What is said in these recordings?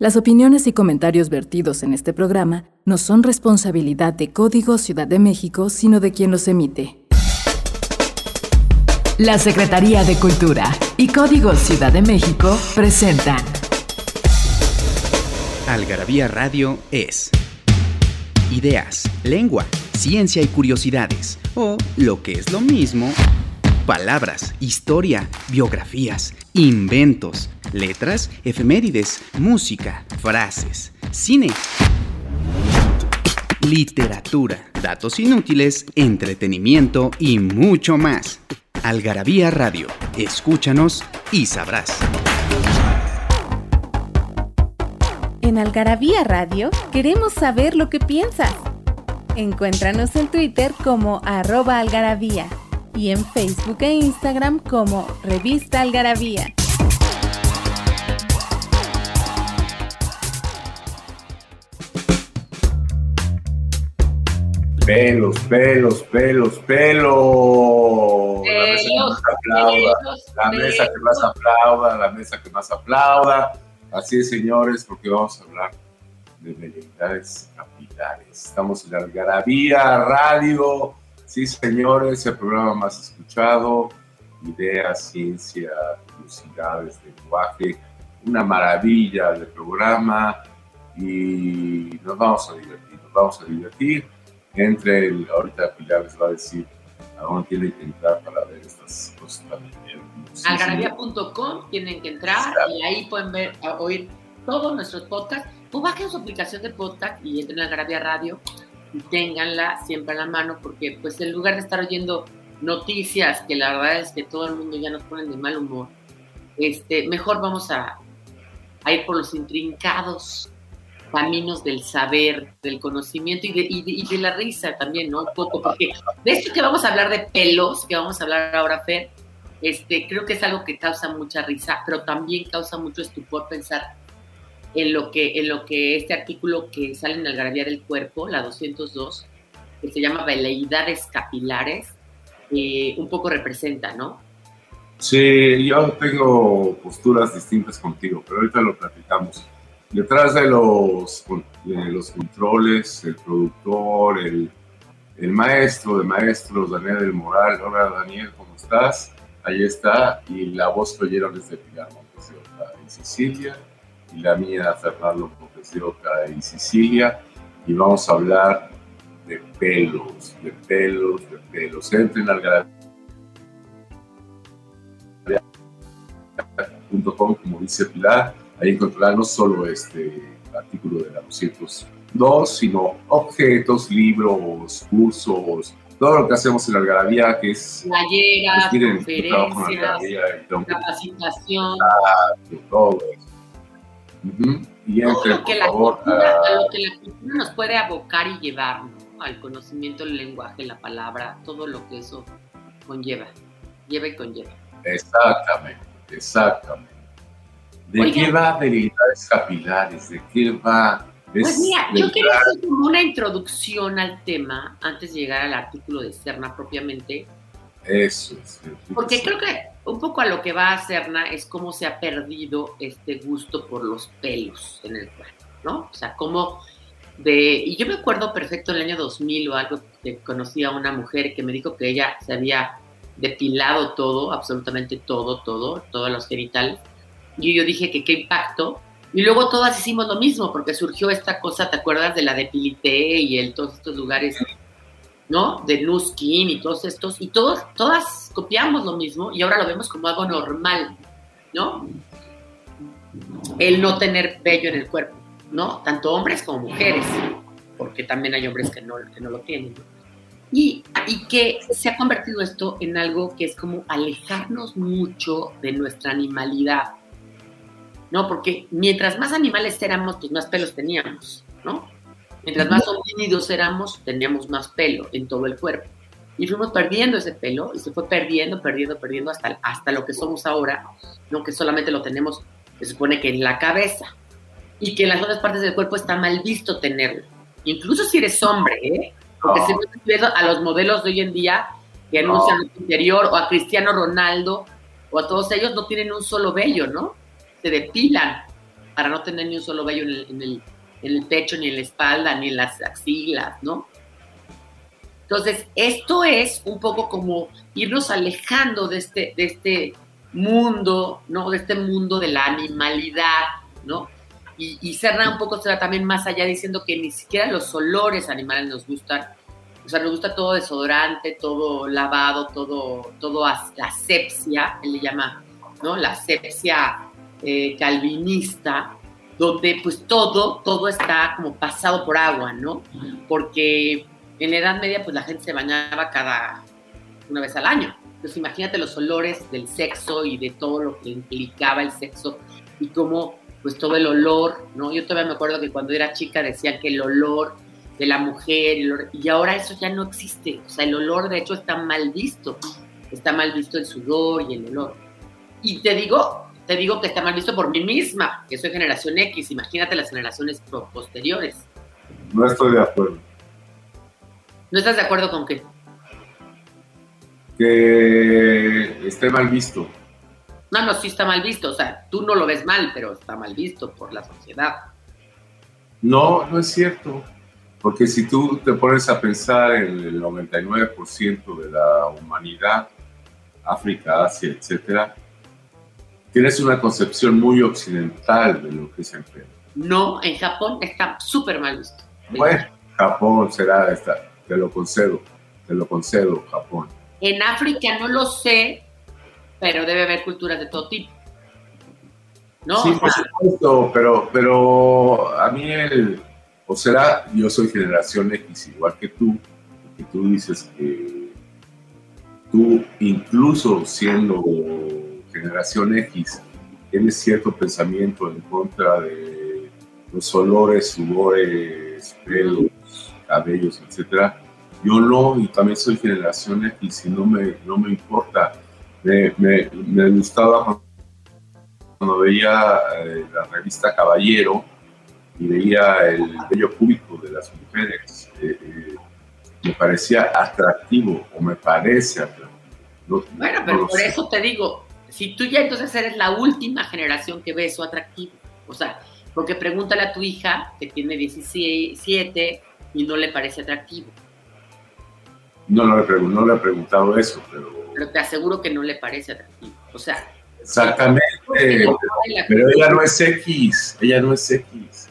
Las opiniones y comentarios vertidos en este programa no son responsabilidad de Código Ciudad de México, sino de quien los emite. La Secretaría de Cultura y Código Ciudad de México presentan. Algarabía Radio es ideas, lengua, ciencia y curiosidades, o lo que es lo mismo, palabras, historia, biografías, inventos letras, efemérides, música, frases, cine, literatura, datos inútiles, entretenimiento y mucho más. Algarabía Radio, escúchanos y sabrás. En Algarabía Radio queremos saber lo que piensas. Encuéntranos en Twitter como arroba algarabía y en Facebook e Instagram como revista algarabía. Pelos, pelos, pelos, pelos. La mesa que más aplauda, la mesa que más aplauda, Así es, señores, porque vamos a hablar de veleidades capilares. Estamos en la Algarabía Radio. Sí, señores, el programa más escuchado. Ideas, ciencia, curiosidades, lenguaje. Una maravilla de programa. Y nos vamos a divertir, nos vamos a divertir entre el, ahorita Pilar les va a decir a dónde tienen que entrar para ver estas cosas también. Algarabía.com tienen que entrar y ahí pueden ver, oír todos nuestros podcasts. O bajen su aplicación de podcast y entren a Algarabía Radio y ténganla siempre a la mano porque pues en lugar de estar oyendo noticias que la verdad es que todo el mundo ya nos ponen de mal humor, este, mejor vamos a, ir por los intrincados caminos del saber, del conocimiento y de, y de, la risa también, ¿no? Un poco, porque de esto que vamos a hablar de pelos, que vamos a hablar ahora, Fer, este, creo que es algo que causa mucha risa, pero también causa mucho estupor pensar en lo que, en lo que este artículo que sale en Algarabía del Cuerpo, la 202, que se llama Veleidades Capilares, eh, un poco representa, ¿no? Sí, yo tengo posturas distintas contigo, pero ahorita lo platicamos detrás de los, los controles, el productor, el, maestro de maestros, Daniel del Moral. Hola Daniel, ¿cómo estás? Ahí está. Y la voz que oyeron es de Pilar Montes de Oca en Sicilia. Y la mía, Fernando Montes de Oca en Sicilia. Y vamos a hablar de pelos, de pelos, de pelos. Entren al .com, como dice Pilar Ahí encontrarán no solo este artículo de la 202, sino objetos, libros, cursos, todo lo que hacemos en la algarabía, que es... Talleras, pues, conferencias, capacitación. todo eso. Y entre, lo que, la cultura, lo que la cultura nos puede abocar y llevar, al conocimiento del lenguaje, la palabra, todo lo que eso conlleva, lleva y conlleva. Exactamente, exactamente. ¿De qué va habilidades capilares? ¿De qué va? pues mira, yo quiero hacer como una introducción al tema antes de llegar al artículo de Cerna propiamente. Eso. Porque creo que un poco a lo que va a Cerna es cómo se ha perdido este gusto por los pelos en el cuerpo, ¿no? O sea, cómo de... Y yo me acuerdo perfecto en el año 2000 o algo que conocí a una mujer que me dijo que ella se había depilado todo, absolutamente todo, todo, todos los genitales y yo dije que qué impacto. Y luego todas hicimos lo mismo, porque surgió esta cosa, ¿te acuerdas de la de Pilité y el, todos estos lugares, ¿no? De Nuskin y todos estos, y todos, todas copiamos lo mismo y ahora lo vemos como algo normal, ¿no? El no tener vello en el cuerpo, ¿no? Tanto hombres como mujeres, porque también hay hombres que no, que no lo tienen, Y, y, que se ha convertido esto en algo que es como alejarnos mucho de nuestra animalidad, ¿no? Porque mientras más animales éramos, pues más pelos teníamos, ¿no? Mientras más homínidos éramos, teníamos más pelo en todo el cuerpo. Y fuimos perdiendo ese pelo y se fue perdiendo, perdiendo, perdiendo hasta, hasta lo que somos ahora, ¿no? Que solamente lo tenemos, se supone que en la cabeza. Y que en las otras partes del cuerpo está mal visto tenerlo. Incluso si eres hombre, ¿eh? Porque si viendo a los modelos de hoy en día que anuncian el interior, o a Cristiano Ronaldo, o a todos ellos, no tienen un solo vello, ¿no? se depilan para no tener ni un solo vello en el, en el, en el pecho, ni en la espalda, ni en las axilas, ¿no? Entonces, esto es un poco como irnos alejando de este, de este mundo, ¿no? De este mundo de la animalidad, ¿no? Y, y un poco se también más allá diciendo que ni siquiera los olores animales nos gustan. O sea, nos gusta todo desodorante, todo lavado, todo, todo la asepsia, él le llama, ¿no? La asepsia eh, calvinista, donde pues todo, todo está como pasado por agua, ¿no? Porque en la Edad Media pues la gente se bañaba cada una vez al año. Entonces imagínate los olores del sexo y de todo lo que implicaba el sexo y cómo pues todo el olor, ¿no? Yo todavía me acuerdo que cuando era chica decían que el olor de la mujer, y ahora eso ya no existe. O sea, el olor de hecho está mal visto. Está mal visto el sudor y el olor. Y te digo, te digo que está mal visto por mí misma, que soy generación X. Imagínate las generaciones posteriores. No estoy de acuerdo. ¿No estás de acuerdo con qué? Que esté mal visto. No, no, sí está mal visto. O sea, tú no lo ves mal, pero está mal visto por la sociedad. No, no es cierto. Porque si tú te pones a pensar en el 99% de la humanidad, África, Asia, etcétera, tienes una concepción muy occidental de lo que es el pelo. No, en Japón está súper mal visto. Bueno, Japón será esta, te lo concedo, te lo concedo, Japón. En África no lo sé, pero debe haber culturas de todo tipo. ¿No? Sí, por supuesto, pero, pero a mí el, o será, yo soy generación X, igual que tú, que tú dices que tú, incluso siendo generación X, tienes cierto pensamiento en contra de los olores, sudores, pelos, cabellos, etcétera. Yo no, y también soy generación X y no me, no me importa. Me, me, me gustaba cuando veía eh, la revista Caballero y veía el vello público de las mujeres. Eh, eh, me parecía atractivo o me parece atractivo. No, bueno, pero por eso te digo, si tú ya entonces eres la última generación que ve eso atractivo, o sea, porque pregúntale a tu hija que tiene 17 y no le parece atractivo. No, no le, no le he preguntado eso, pero... Pero te aseguro que no le parece atractivo. O sea... Exactamente, pero ella no es X, ella no es X.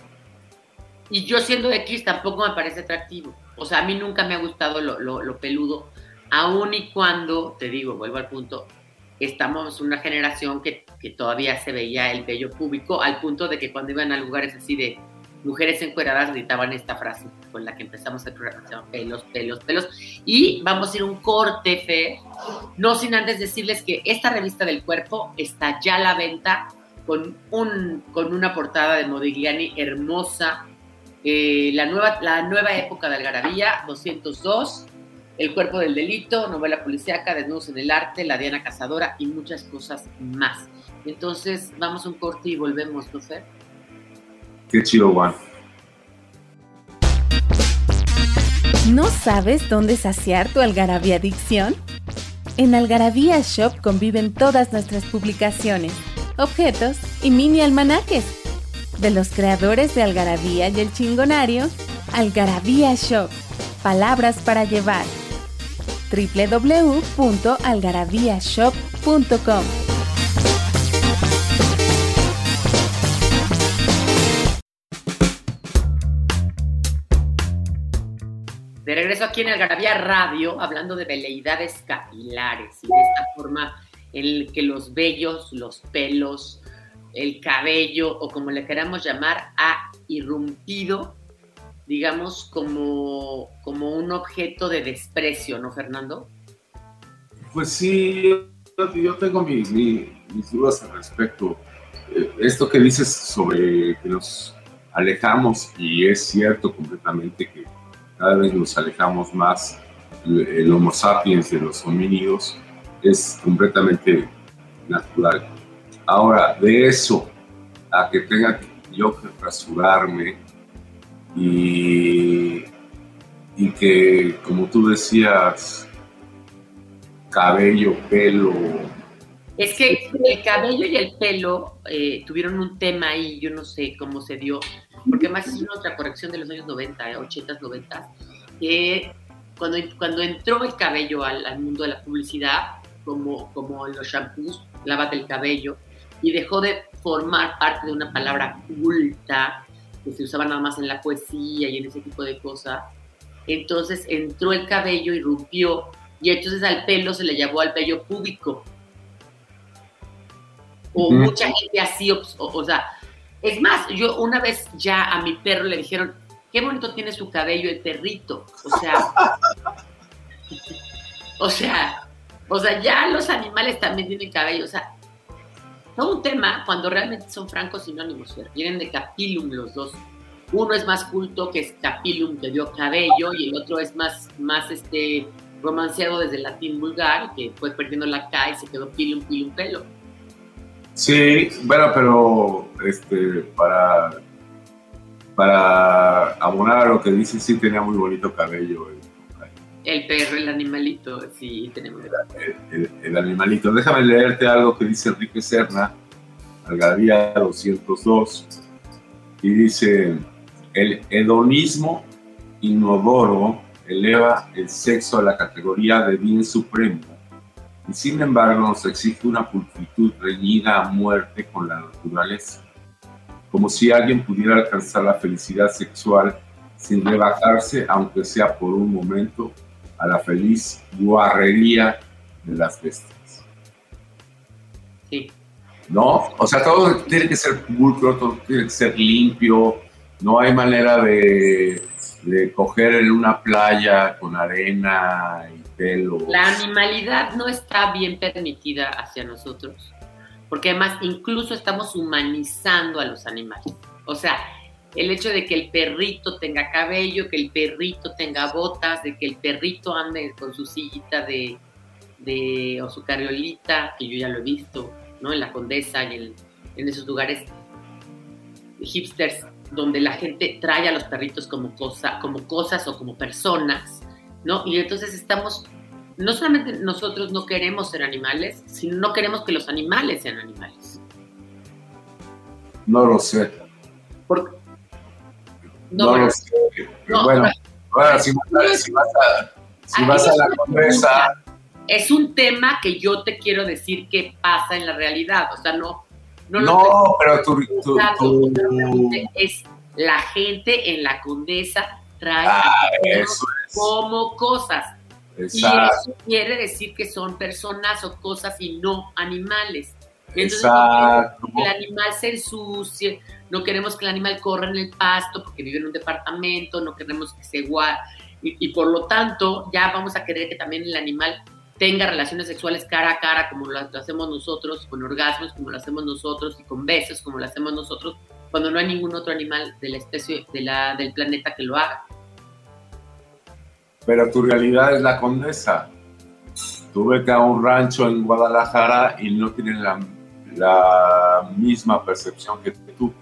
Y yo siendo X tampoco me parece atractivo. O sea, a mí nunca me ha gustado lo, lo, lo peludo, aun y cuando, te digo, vuelvo al punto, estamos una generación que, que, todavía se veía el vello público, al punto de que cuando iban a lugares así de mujeres encueradas gritaban esta frase con la que empezamos el programa, pelos, pelos, pelos. Y vamos a ir un corte, Fe, no sin antes decirles que esta revista del cuerpo está ya a la venta con, un, con una portada de Modigliani hermosa, eh, la, nueva, la nueva época de Algarabía, 202, El cuerpo del delito, novela policíaca, Desnudos en el arte, La Diana Cazadora y muchas cosas más. Entonces, vamos a un corte y volvemos, ¿no, Fer? Qué chido, Juan. ¿No sabes dónde saciar tu algarabía adicción? En Algarabía Shop conviven todas nuestras publicaciones, objetos y mini almanaques. De los creadores de Algarabía y el Chingonario, Algarabía Shop. Palabras para llevar. www.algarabíashop.com De regreso aquí en Algarabía Radio, hablando de veleidades capilares y de esta forma en que los vellos, los pelos, el cabello o como le queramos llamar, ha irrumpido, digamos, como, como un objeto de desprecio, ¿no, Fernando? Pues sí, yo, tengo mis, mis, mis, dudas al respecto. Eh, esto que dices sobre que nos alejamos, y es cierto completamente que cada vez nos alejamos más el Homo sapiens de los homínidos, es completamente natural. Ahora, de eso a que tenga yo que rasurarme y, y que, como tú decías, cabello, pelo, Es que el cabello y el pelo eh, tuvieron un tema ahí, yo no sé cómo se dio, porque además es una otra corrección de los años 90, 80, 90, que cuando, cuando entró el cabello al, mundo de la publicidad, como, como los shampoos, lávate el cabello, y dejó de formar parte de una palabra culta que se usaba nada más en la poesía y en ese tipo de cosas. Entonces entró el cabello, irrumpió, y entonces al pelo se le llamó al vello púbico o mucha gente así, o, sea, es más, yo una vez ya a mi perro le dijeron, qué bonito tiene su cabello el perrito, o sea, o sea, o sea, ya los animales también tienen cabello, o sea, todo un tema cuando realmente son francos sinónimos, vienen de capilum los dos. Uno es más culto que es capilum que dio cabello y el otro es más, más este romanceado desde el latín vulgar que fue perdiendo la K y se quedó pilum, pilum, pelo. Sí, bueno, pero este, para, para abonar a lo que dice, sí tenía muy bonito cabello. El, perro, el animalito, sí, tenemos. El, el, animalito. Déjame leerte algo que dice Enrique Serna, Algadía 202, y dice, el hedonismo inodoro eleva el sexo a la categoría de bien supremo y sin embargo nos exige una pulcritud reñida a muerte con la naturaleza, como si alguien pudiera alcanzar la felicidad sexual sin rebajarse, aunque sea por un momento, a la feliz guarrería de las bestias. Sí. ¿No? O sea, todo tiene que ser pulcro, todo tiene que ser limpio, no hay manera de, de coger en una playa con arena y la animalidad no está bien permitida hacia nosotros, porque además incluso estamos humanizando a los animales. O sea, el hecho de que el perrito tenga cabello, que el perrito tenga botas, de que el perrito ande con su sillita de, de o su carriolita, que yo ya lo he visto, ¿no? En la Condesa y en, en esos lugares hipsters donde la gente trae a los perritos como, cosa, como cosas o como personas ¿no? Y entonces estamos, no solamente nosotros no queremos ser animales, sino no queremos que los animales sean animales. No lo sé. No, lo sé. bueno, si, vas a, la conversa... Es un tema que yo te quiero decir que pasa en la realidad, o sea, no... No, no pero tú, Es la gente en la condesa trae ah, como cosas. Y eso quiere decir que son personas o cosas y no animales. Entonces no queremos que el animal se ensucie, no queremos que el animal corra en el pasto porque vive en un departamento, no queremos que se guarde. Y, por lo tanto, ya vamos a querer que también el animal tenga relaciones sexuales cara a cara, como lo, hacemos nosotros, con orgasmos, como lo hacemos nosotros, y con besos, como lo hacemos nosotros, cuando no hay ningún otro animal de la especie de la, del planeta que lo haga pero tu realidad es la condesa. Tú vete a un rancho en Guadalajara y no tienen la, la misma percepción que tú.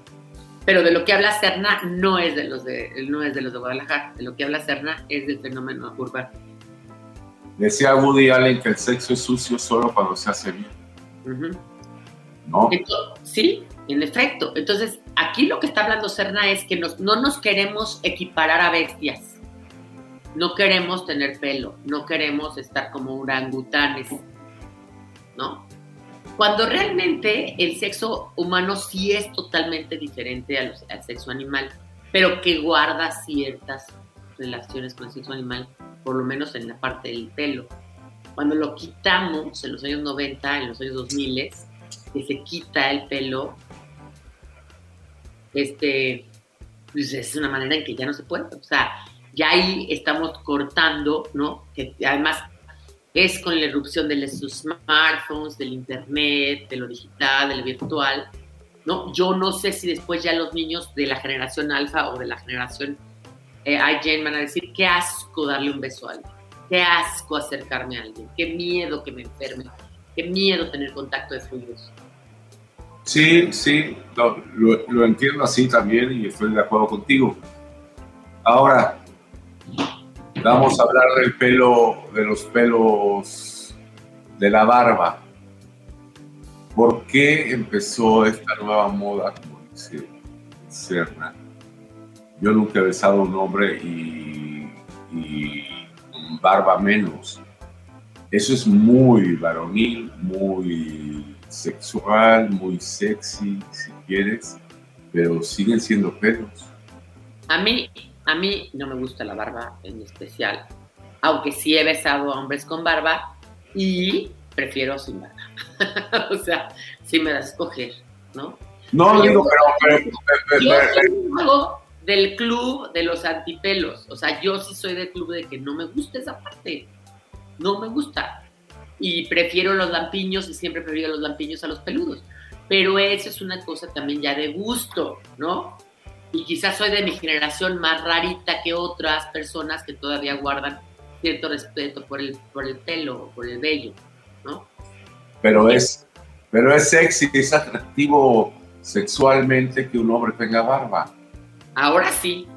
Pero de lo que habla Serna no es de los de, no es de los de Guadalajara. De lo que habla Serna es del fenómeno urbano. Decía Woody Allen que el sexo es sucio solo cuando se hace bien. ¿No? sí, en efecto. Entonces, aquí lo que está hablando Serna es que no nos queremos equiparar a bestias no queremos tener pelo, no queremos estar como orangutanes, ¿no? Cuando realmente el sexo humano sí es totalmente diferente al sexo animal, pero que guarda ciertas relaciones con el sexo animal, por lo menos en la parte del pelo. Cuando lo quitamos en los años 90, en los años 2000, que se quita el pelo, este, pues es una manera en que ya no se puede. O sea, ya ahí estamos cortando, ¿no? Que además es con la erupción de los smartphones, del internet, de lo digital, de lo virtual, ¿no? Yo no sé si después ya los niños de la generación alfa o de la generación eh, van a decir, qué asco darle un beso a alguien, qué asco acercarme a alguien, qué miedo que me enferme, qué miedo tener contacto de fluidos. Sí, sí, lo, lo entiendo así también y estoy de acuerdo contigo. Ahora, Vamos a hablar del pelo, de los pelos de la barba. ¿Por qué empezó esta nueva moda, como dice Serna? Yo nunca he besado un hombre y, y barba menos. Eso es muy varonil, muy sexual, muy sexy, si quieres, pero siguen siendo pelos. A mí, a mí no me gusta la barba en especial, aunque sí he besado a hombres con barba y prefiero sin barba. o sea, si me das a escoger, ¿no? No, digo, pero... yo soy del club de los antipelos. O sea, yo sí soy del club de que no me gusta esa parte. No me gusta. Y prefiero los lampiños y siempre prefiero los lampiños a los peludos. Pero eso es una cosa también ya de gusto, ¿no? Y quizás soy de mi generación más rarita que otras personas que todavía guardan cierto respeto por el, por el pelo, por el vello, ¿no? Pero es, pero es sexy, es atractivo sexualmente que un hombre tenga barba. Ahora sí,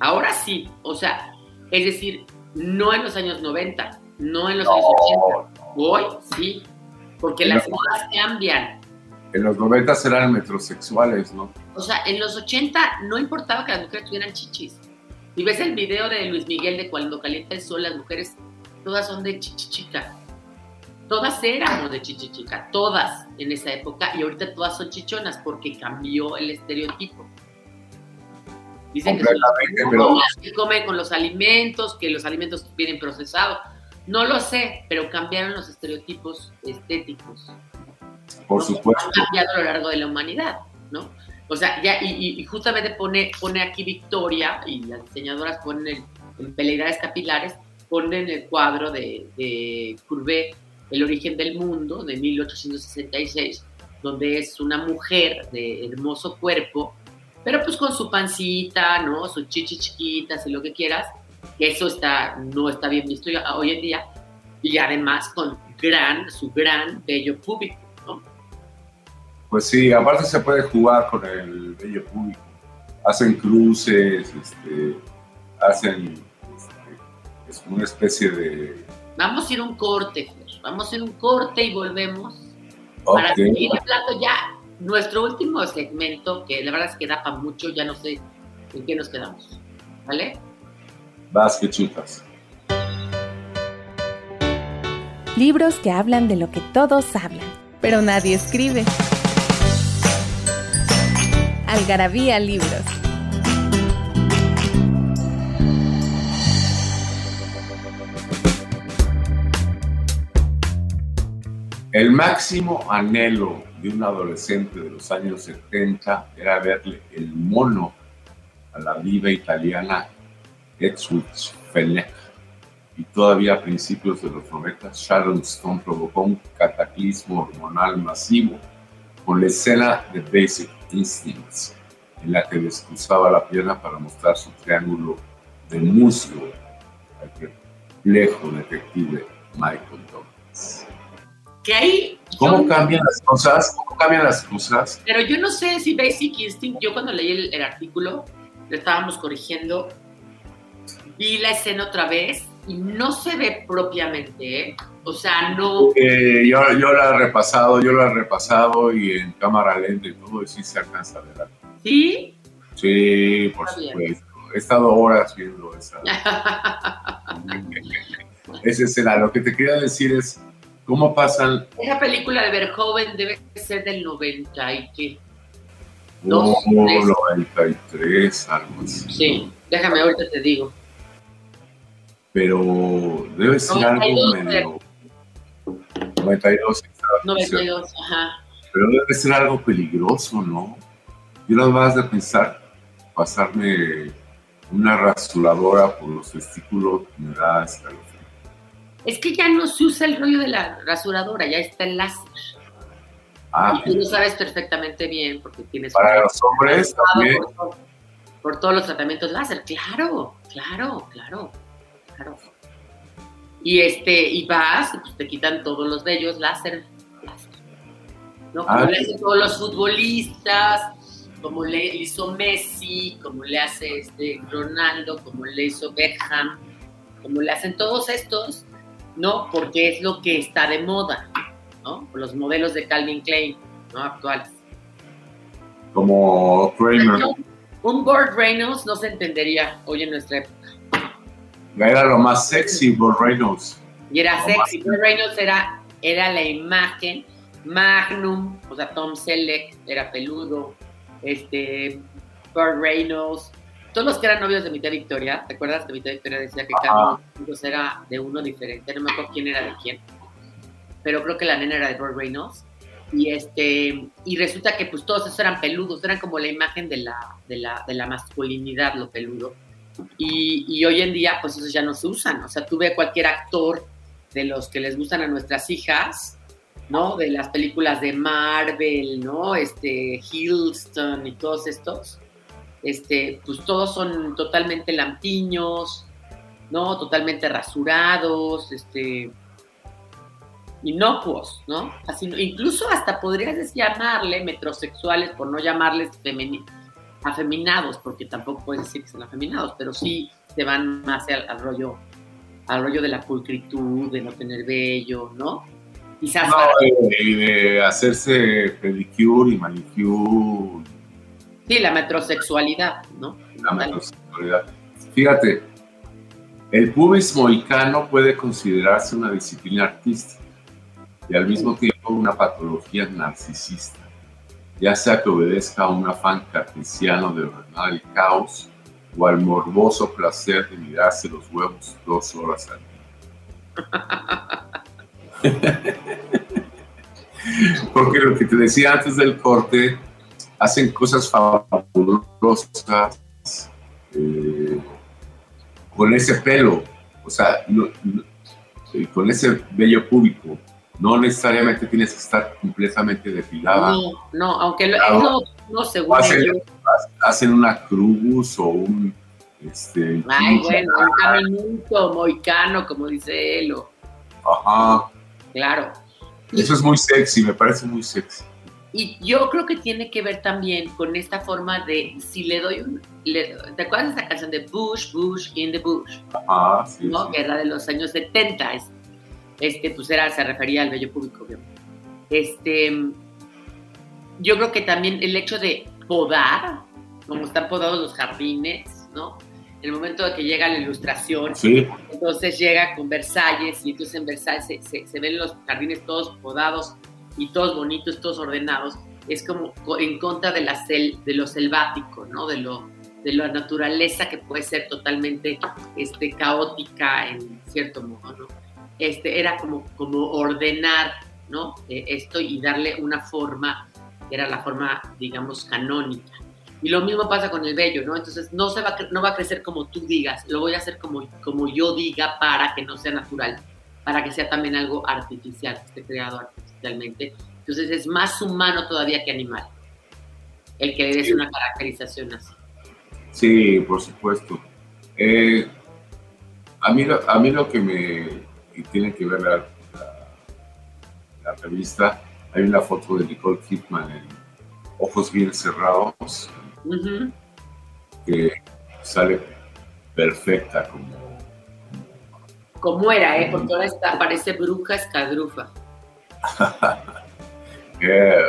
ahora sí, o sea, es decir, no en los años 90, no en los años 80, hoy sí, porque las modas cambian. En los 90 eran metrosexuales, ¿no? O sea, en los 80 no importaba que las mujeres tuvieran chichis. Si ves el video de Luis Miguel de cuando calienta el sol, las mujeres todas son de chichichica. Todas éramos de chichichica, todas en esa época, y ahorita todas son chichonas porque cambió el estereotipo. Dicen que, se come con los alimentos, que los alimentos vienen procesados. No lo sé, pero cambiaron los estereotipos estéticos. Por supuesto. Han cambiado a lo largo de la humanidad, ¿no? O sea, ya, y, justamente pone, pone aquí Victoria, y las diseñadoras ponen en peleidades capilares, ponen el cuadro de, de Courbet, El origen del mundo, de 1866, donde es una mujer de hermoso cuerpo, pero pues con su pancita, ¿no? Sus chichi chiquitas y lo que quieras, que eso está, no está bien visto hoy en día, y además con gran, su gran bello público. Pues sí, aparte se puede jugar con el bello público. Hacen cruces, este, hacen este, es una especie de... Vamos a ir a un corte, Vamos a ir a un corte y volvemos para seguir el plato ya nuestro último segmento, que la verdad es que da para mucho, ya no sé en qué nos quedamos. ¿Vale? Vas que chutas. Libros que hablan de lo que todos hablan, pero nadie escribe. Algarabía Libros. El máximo anhelo de un adolescente de los años 70 era verle el mono a la viva italiana Edwidge Fenech. Y todavía a principios de los 90, Sharon Stone provocó un cataclismo hormonal masivo con la escena de Basic Instincts, en la que descruzaba la pierna para mostrar su triángulo de muslo al complejo detective Michael Douglas. Que ahí ¿Cómo cambian las cosas? ¿Cómo cambian las cosas? Pero yo no sé si Basic Instinct, yo cuando leí el, artículo, lo estábamos corrigiendo, vi la escena otra vez y no se ve propiamente, ¿eh? O sea, no... yo, yo la he repasado, yo la he repasado y en cámara lenta y todo, y sí se alcanza a ver. ¿Sí? Sí, por supuesto. He estado horas viendo esa, esa escena. Lo que te quería decir es ¿Cómo pasan? Esa película de Verhoeven debe ser del 90 y qué. No, 93, algo así. Sí, déjame ahorita te digo. Pero debe ser algo medio. 92. 92, ajá. Pero debe ser algo peligroso, ¿no? Yo nada más de pensar, pasarme una rasuradora por los testículos me da escalofrío. Es que ya no se usa el rollo de la rasuradora, ya está el láser. Ah, y tú lo sabes perfectamente bien porque tienes... Para los hombres también. Por, todos los tratamientos láser, claro, claro, claro, Y este, y vas, pues te quitan todos los vellos láser, láser. ¿no? Como ah, le hacen todos los futbolistas, como le hizo Messi, como le hace este Ronaldo, como le hizo Beckham, como le hacen todos estos, ¿no? Porque es lo que está de moda. ¿no? Los modelos de Calvin Klein, ¿no? Actuales. Como Kramer. Un Burt Reynolds no se entendería hoy en nuestra época. Era lo más sexy, Burt Reynolds. Y era sexy. Burt Reynolds era, era la imagen. Magnum, o sea, Tom Selleck era peludo. Este, Burt Reynolds. Todos los que eran novios de Mitad Victoria, ¿te acuerdas que Mitad Victoria decía que cada uno era de uno diferente? No me acuerdo quién era de quién. Pero creo que la nena era de Burt Reynolds y este y resulta que pues todos esos eran peludos, eran como la imagen de la, de la, de la masculinidad, lo peludo. Y, hoy en día pues esos ya no se usan, o sea, tú ves cualquier actor de los que les gustan a nuestras hijas, ¿no? De las películas de Marvel, ¿no? Este, Hiddleston y todos estos, este, pues todos son totalmente lampiños, ¿no? Totalmente rasurados, este, inocuos, ¿no? Así, incluso hasta podrías llamarle metrosexuales por no llamarles afeminados, porque tampoco puedes decir que son afeminados, pero sí se van más al, rollo al rollo de la pulcritud, de no tener vello, ¿no? Quizás no, y de hacerse pedicure y manicure. Sí, la metrosexualidad, ¿no? La metrosexualidad. Fíjate, el pubis mohicano puede considerarse una disciplina artística y al mismo tiempo una patología narcisista, ya sea que obedezca a un afán cartesiano de ordenar el caos o al morboso placer de mirarse los huevos dos horas al día. Porque lo que te decía antes del corte, hacen cosas fabulosas eh, con ese pelo, o sea, con ese vello público no necesariamente tienes que estar completamente depilada. No, no, aunque eso no según hacen, hacen una cruz o un este Ay, bueno, un caminito moicano, como dice él. Ajá. Claro. Eso es muy sexy, me parece muy sexy. Y yo creo que tiene que ver también con esta forma de si le doy un. ¿Te acuerdas de esta canción de Bush, Bush in the Bush? Ajá, sí. ¿no? Sí. Que era de los años 70 este, pues era, se refería al bello público, Este, yo creo que también el hecho de podar, como están podados los jardines, ¿no? El momento de que llega la ilustración, entonces llega con Versalles y entonces en Versalles se, se, ven los jardines todos podados y todos bonitos, todos ordenados, es como en contra de, la sel, de lo selvático, ¿no? De, lo, de la naturaleza que puede ser totalmente este, caótica en cierto modo, ¿no? Este, era como, como ordenar ¿no? Eh, esto y darle una forma, que era la forma, digamos, canónica. Y lo mismo pasa con el vello, ¿no? Entonces no, se va, no va a crecer como tú digas, lo voy a hacer como, como yo diga para que no sea natural, para que sea también algo artificial, que esté creado artificialmente. Entonces es más humano todavía que animal, el que le des una caracterización así. Sí, por supuesto. Eh, a, mí, a mí lo que me, que tienen que ver la, la, la, revista, hay una foto de Nicole Kidman en Ojos Bien Cerrados, uh -huh. que sale perfecta como... Como era, ¿eh? Porque ahora está, parece bruja escadrufa. eh,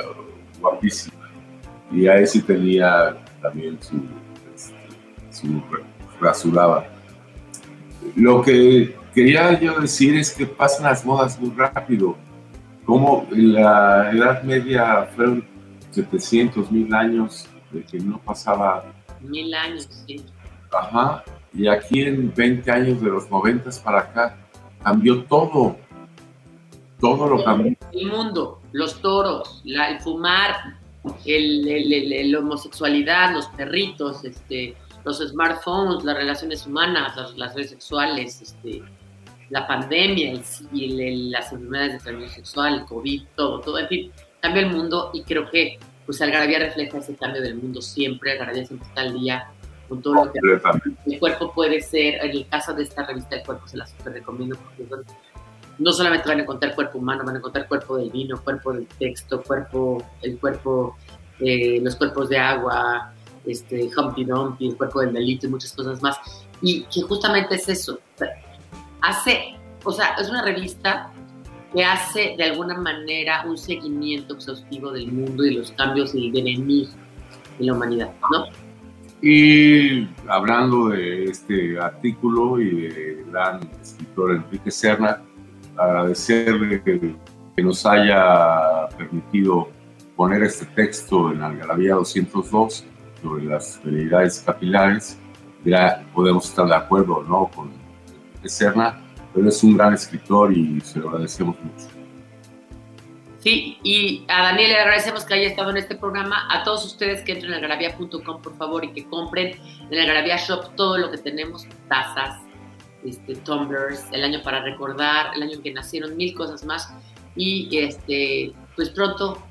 guapísima. Y ahí sí tenía también su, este, su rasuraba. Lo que quería yo decir es que pasan las modas muy rápido. Como en la Edad Media fueron 700, mil años de que no pasaba. Mil años, sí. Ajá. Y aquí en 20 años de los 90 para acá cambió todo. Todo lo cambió. El mundo, los toros, la, el fumar, el, el, el, la homosexualidad, los perritos, este, los smartphones, las relaciones humanas, las, las redes sexuales, este, la pandemia el, y el, las enfermedades de transmisión sexual, el COVID, todo, todo, en fin, cambia el mundo y creo que pues Algarabía refleja ese cambio del mundo siempre, Algarabía siempre está al día con todo lo que el cuerpo puede ser, en el caso de esta revista del cuerpo se la super recomiendo porque no solamente van a encontrar cuerpo humano, van a encontrar cuerpo del vino, cuerpo del texto, cuerpo, el cuerpo, eh, los cuerpos de agua, este, Humpty Dumpty, el cuerpo del delito y muchas cosas más. Y que justamente es eso. Hace, o sea, es una revista que hace de alguna manera un seguimiento exhaustivo del mundo y los cambios y el devenir de la humanidad, ¿no? Y hablando de este artículo y del gran escritor Enrique Serna, agradecerle que, nos haya permitido poner este texto en Algarabía 202 sobre las velocidades capilares. Ya podemos estar de acuerdo no con Enrique Serna, pero es un gran escritor y se lo agradecemos mucho. Sí, y a Daniel le agradecemos que haya estado en este programa. A todos ustedes que entren en algarabía.com, por favor, y que compren en el Algarabía Shop todo lo que tenemos, tazas, este, tumblers, el año para recordar, el año en que nacieron, mil cosas más. Y este, pues pronto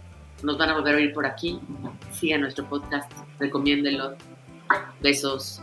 nos van a volver a oír por aquí. Sigan nuestro podcast, recomiéndenlo. Besos.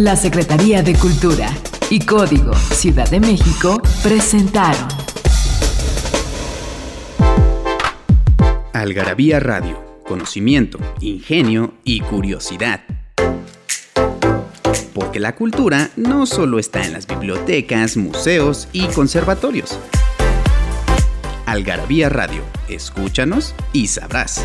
La Secretaría de Cultura y Código Ciudad de México presentaron Algarabía Radio, conocimiento, ingenio y curiosidad. Porque la cultura no solo está en las bibliotecas, museos y conservatorios. Algarabía Radio, escúchanos y sabrás.